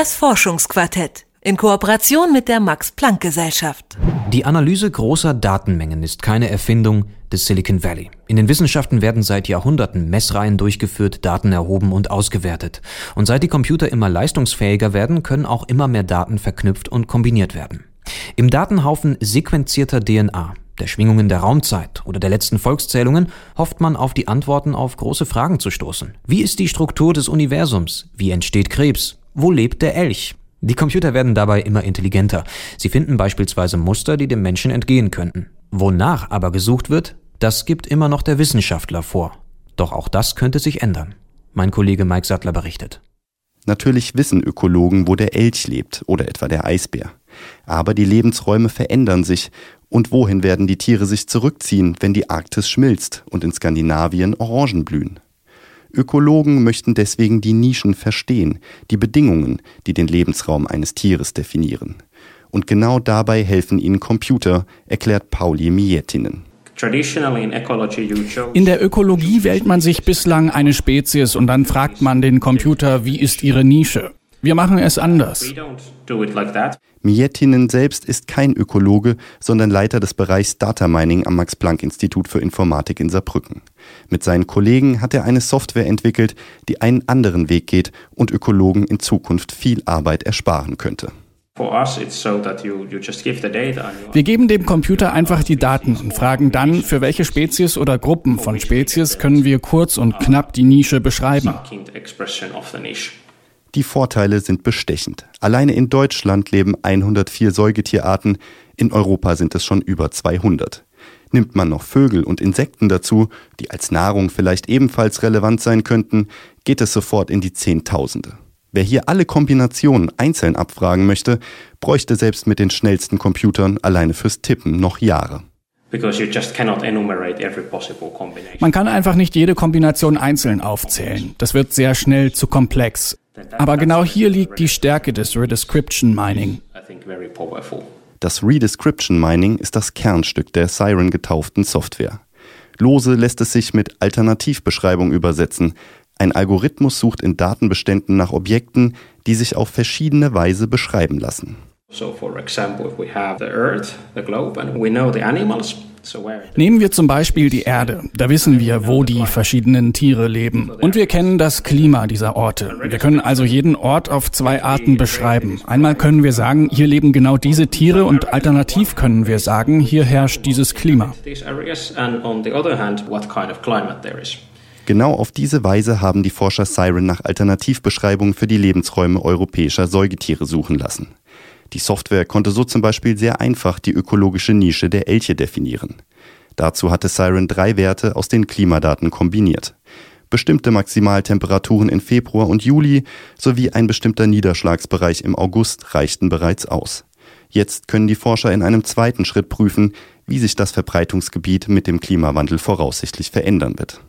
Das Forschungsquartett in Kooperation mit der Max Planck Gesellschaft. Die Analyse großer Datenmengen ist keine Erfindung des Silicon Valley. In den Wissenschaften werden seit Jahrhunderten Messreihen durchgeführt, Daten erhoben und ausgewertet. Und seit die Computer immer leistungsfähiger werden, können auch immer mehr Daten verknüpft und kombiniert werden. Im Datenhaufen sequenzierter DNA, der Schwingungen der Raumzeit oder der letzten Volkszählungen hofft man auf die Antworten auf große Fragen zu stoßen. Wie ist die Struktur des Universums? Wie entsteht Krebs? Wo lebt der Elch? Die Computer werden dabei immer intelligenter. Sie finden beispielsweise Muster, die dem Menschen entgehen könnten. Wonach aber gesucht wird, das gibt immer noch der Wissenschaftler vor. Doch auch das könnte sich ändern. Mein Kollege Mike Sattler berichtet. Natürlich wissen Ökologen, wo der Elch lebt oder etwa der Eisbär. Aber die Lebensräume verändern sich. Und wohin werden die Tiere sich zurückziehen, wenn die Arktis schmilzt und in Skandinavien Orangen blühen? Ökologen möchten deswegen die Nischen verstehen, die Bedingungen, die den Lebensraum eines Tieres definieren. Und genau dabei helfen ihnen Computer, erklärt Pauli Miettinen. In der Ökologie wählt man sich bislang eine Spezies und dann fragt man den Computer, wie ist ihre Nische. Wir machen es anders. Miettinen selbst ist kein Ökologe, sondern Leiter des Bereichs Data Mining am Max-Planck-Institut für Informatik in Saarbrücken. Mit seinen Kollegen hat er eine Software entwickelt, die einen anderen Weg geht und Ökologen in Zukunft viel Arbeit ersparen könnte. Wir geben dem Computer einfach die Daten und fragen dann, für welche Spezies oder Gruppen von Spezies können wir kurz und knapp die Nische beschreiben. Die Vorteile sind bestechend. Alleine in Deutschland leben 104 Säugetierarten, in Europa sind es schon über 200. Nimmt man noch Vögel und Insekten dazu, die als Nahrung vielleicht ebenfalls relevant sein könnten, geht es sofort in die Zehntausende. Wer hier alle Kombinationen einzeln abfragen möchte, bräuchte selbst mit den schnellsten Computern alleine fürs Tippen noch Jahre. Man kann einfach nicht jede Kombination einzeln aufzählen. Das wird sehr schnell zu komplex. Aber genau hier liegt die Stärke des Redescription Mining. Das Redescription Mining ist das Kernstück der Siren getauften Software. Lose lässt es sich mit Alternativbeschreibung übersetzen. Ein Algorithmus sucht in Datenbeständen nach Objekten, die sich auf verschiedene Weise beschreiben lassen. So for example, if we have the Earth, the globe, and we know the animals, Nehmen wir zum Beispiel die Erde. Da wissen wir, wo die verschiedenen Tiere leben. Und wir kennen das Klima dieser Orte. Wir können also jeden Ort auf zwei Arten beschreiben. Einmal können wir sagen, hier leben genau diese Tiere und alternativ können wir sagen, hier herrscht dieses Klima. Genau auf diese Weise haben die Forscher Siren nach Alternativbeschreibungen für die Lebensräume europäischer Säugetiere suchen lassen. Die Software konnte so zum Beispiel sehr einfach die ökologische Nische der Elche definieren. Dazu hatte Siren drei Werte aus den Klimadaten kombiniert. Bestimmte Maximaltemperaturen in Februar und Juli sowie ein bestimmter Niederschlagsbereich im August reichten bereits aus. Jetzt können die Forscher in einem zweiten Schritt prüfen, wie sich das Verbreitungsgebiet mit dem Klimawandel voraussichtlich verändern wird.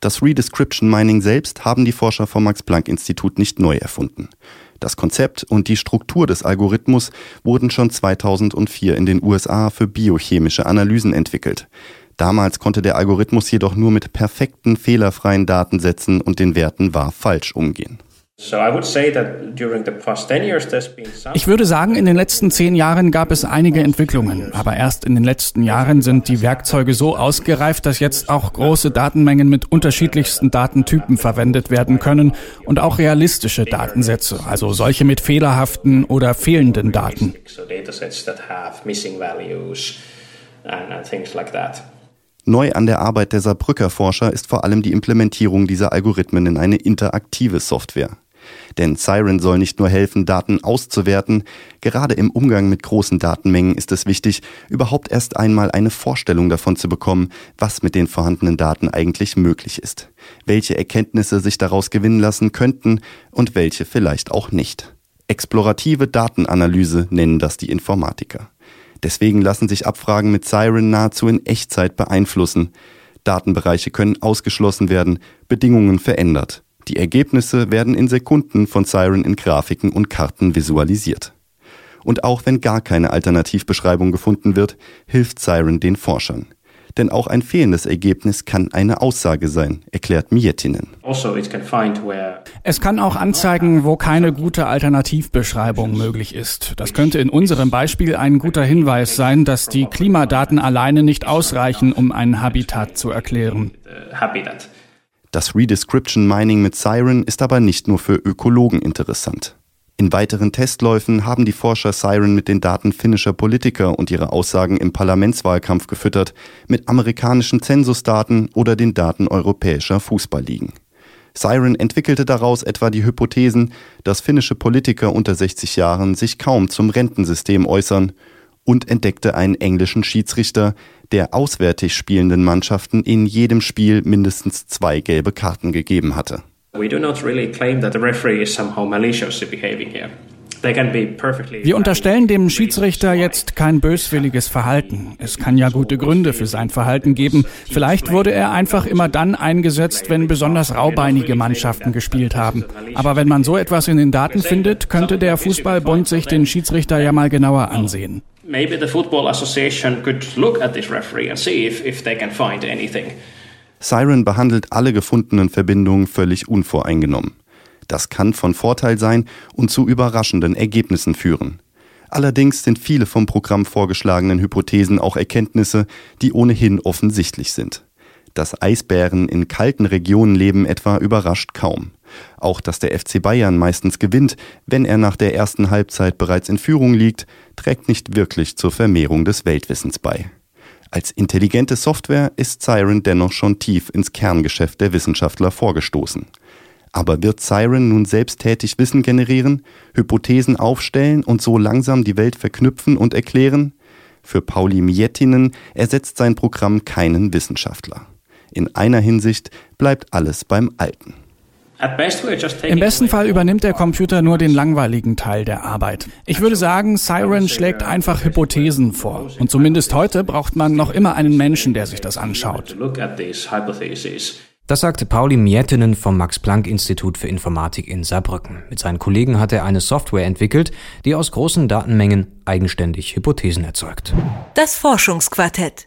Das Redescription Mining selbst haben die Forscher vom Max Planck Institut nicht neu erfunden. Das Konzept und die Struktur des Algorithmus wurden schon 2004 in den USA für biochemische Analysen entwickelt. Damals konnte der Algorithmus jedoch nur mit perfekten, fehlerfreien Datensätzen und den Werten wahr falsch umgehen. Ich würde sagen, in den letzten zehn Jahren gab es einige Entwicklungen, aber erst in den letzten Jahren sind die Werkzeuge so ausgereift, dass jetzt auch große Datenmengen mit unterschiedlichsten Datentypen verwendet werden können und auch realistische Datensätze, also solche mit fehlerhaften oder fehlenden Daten. Neu an der Arbeit der Saarbrücker Forscher ist vor allem die Implementierung dieser Algorithmen in eine interaktive Software. Denn Siren soll nicht nur helfen, Daten auszuwerten, gerade im Umgang mit großen Datenmengen ist es wichtig, überhaupt erst einmal eine Vorstellung davon zu bekommen, was mit den vorhandenen Daten eigentlich möglich ist, welche Erkenntnisse sich daraus gewinnen lassen könnten und welche vielleicht auch nicht. Explorative Datenanalyse nennen das die Informatiker. Deswegen lassen sich Abfragen mit Siren nahezu in Echtzeit beeinflussen. Datenbereiche können ausgeschlossen werden, Bedingungen verändert. Die Ergebnisse werden in Sekunden von Siren in Grafiken und Karten visualisiert. Und auch wenn gar keine Alternativbeschreibung gefunden wird, hilft Siren den Forschern. Denn auch ein fehlendes Ergebnis kann eine Aussage sein, erklärt Miettinen. Also es kann auch anzeigen, wo keine gute Alternativbeschreibung möglich ist. Das könnte in unserem Beispiel ein guter Hinweis sein, dass die Klimadaten alleine nicht ausreichen, um ein Habitat zu erklären. Das Redescription Mining mit Siren ist aber nicht nur für Ökologen interessant. In weiteren Testläufen haben die Forscher Siren mit den Daten finnischer Politiker und ihre Aussagen im Parlamentswahlkampf gefüttert, mit amerikanischen Zensusdaten oder den Daten europäischer Fußballligen. Siren entwickelte daraus etwa die Hypothesen, dass finnische Politiker unter 60 Jahren sich kaum zum Rentensystem äußern und entdeckte einen englischen Schiedsrichter, der auswärtig spielenden Mannschaften in jedem Spiel mindestens zwei gelbe Karten gegeben hatte. We do not really claim that the referee is somehow maliciously behaving here. Wir unterstellen dem Schiedsrichter jetzt kein böswilliges Verhalten. Es kann ja gute Gründe für sein Verhalten geben. Vielleicht wurde er einfach immer dann eingesetzt, wenn besonders raubeinige Mannschaften gespielt haben. Aber wenn man so etwas in den Daten findet, könnte der Fußballbund sich den Schiedsrichter ja mal genauer ansehen. Maybe the Football Association could look at this referee and see if, if they can find anything. Siren behandelt alle gefundenen Verbindungen völlig unvoreingenommen. Das kann von Vorteil sein und zu überraschenden Ergebnissen führen. Allerdings sind viele vom Programm vorgeschlagenen Hypothesen auch Erkenntnisse, die ohnehin offensichtlich sind. Dass Eisbären in kalten Regionen leben etwa überrascht kaum. Auch dass der FC Bayern meistens gewinnt, wenn er nach der ersten Halbzeit bereits in Führung liegt, trägt nicht wirklich zur Vermehrung des Weltwissens bei. Als intelligente Software ist Siren dennoch schon tief ins Kerngeschäft der Wissenschaftler vorgestoßen. Aber wird Siren nun selbsttätig Wissen generieren, Hypothesen aufstellen und so langsam die Welt verknüpfen und erklären? Für Pauli Miettinen ersetzt sein Programm keinen Wissenschaftler. In einer Hinsicht bleibt alles beim Alten. Im besten Fall übernimmt der Computer nur den langweiligen Teil der Arbeit. Ich würde sagen, Siren schlägt einfach Hypothesen vor. Und zumindest heute braucht man noch immer einen Menschen, der sich das anschaut. Das sagte Pauli Miettinen vom Max-Planck-Institut für Informatik in Saarbrücken. Mit seinen Kollegen hat er eine Software entwickelt, die aus großen Datenmengen eigenständig Hypothesen erzeugt. Das Forschungsquartett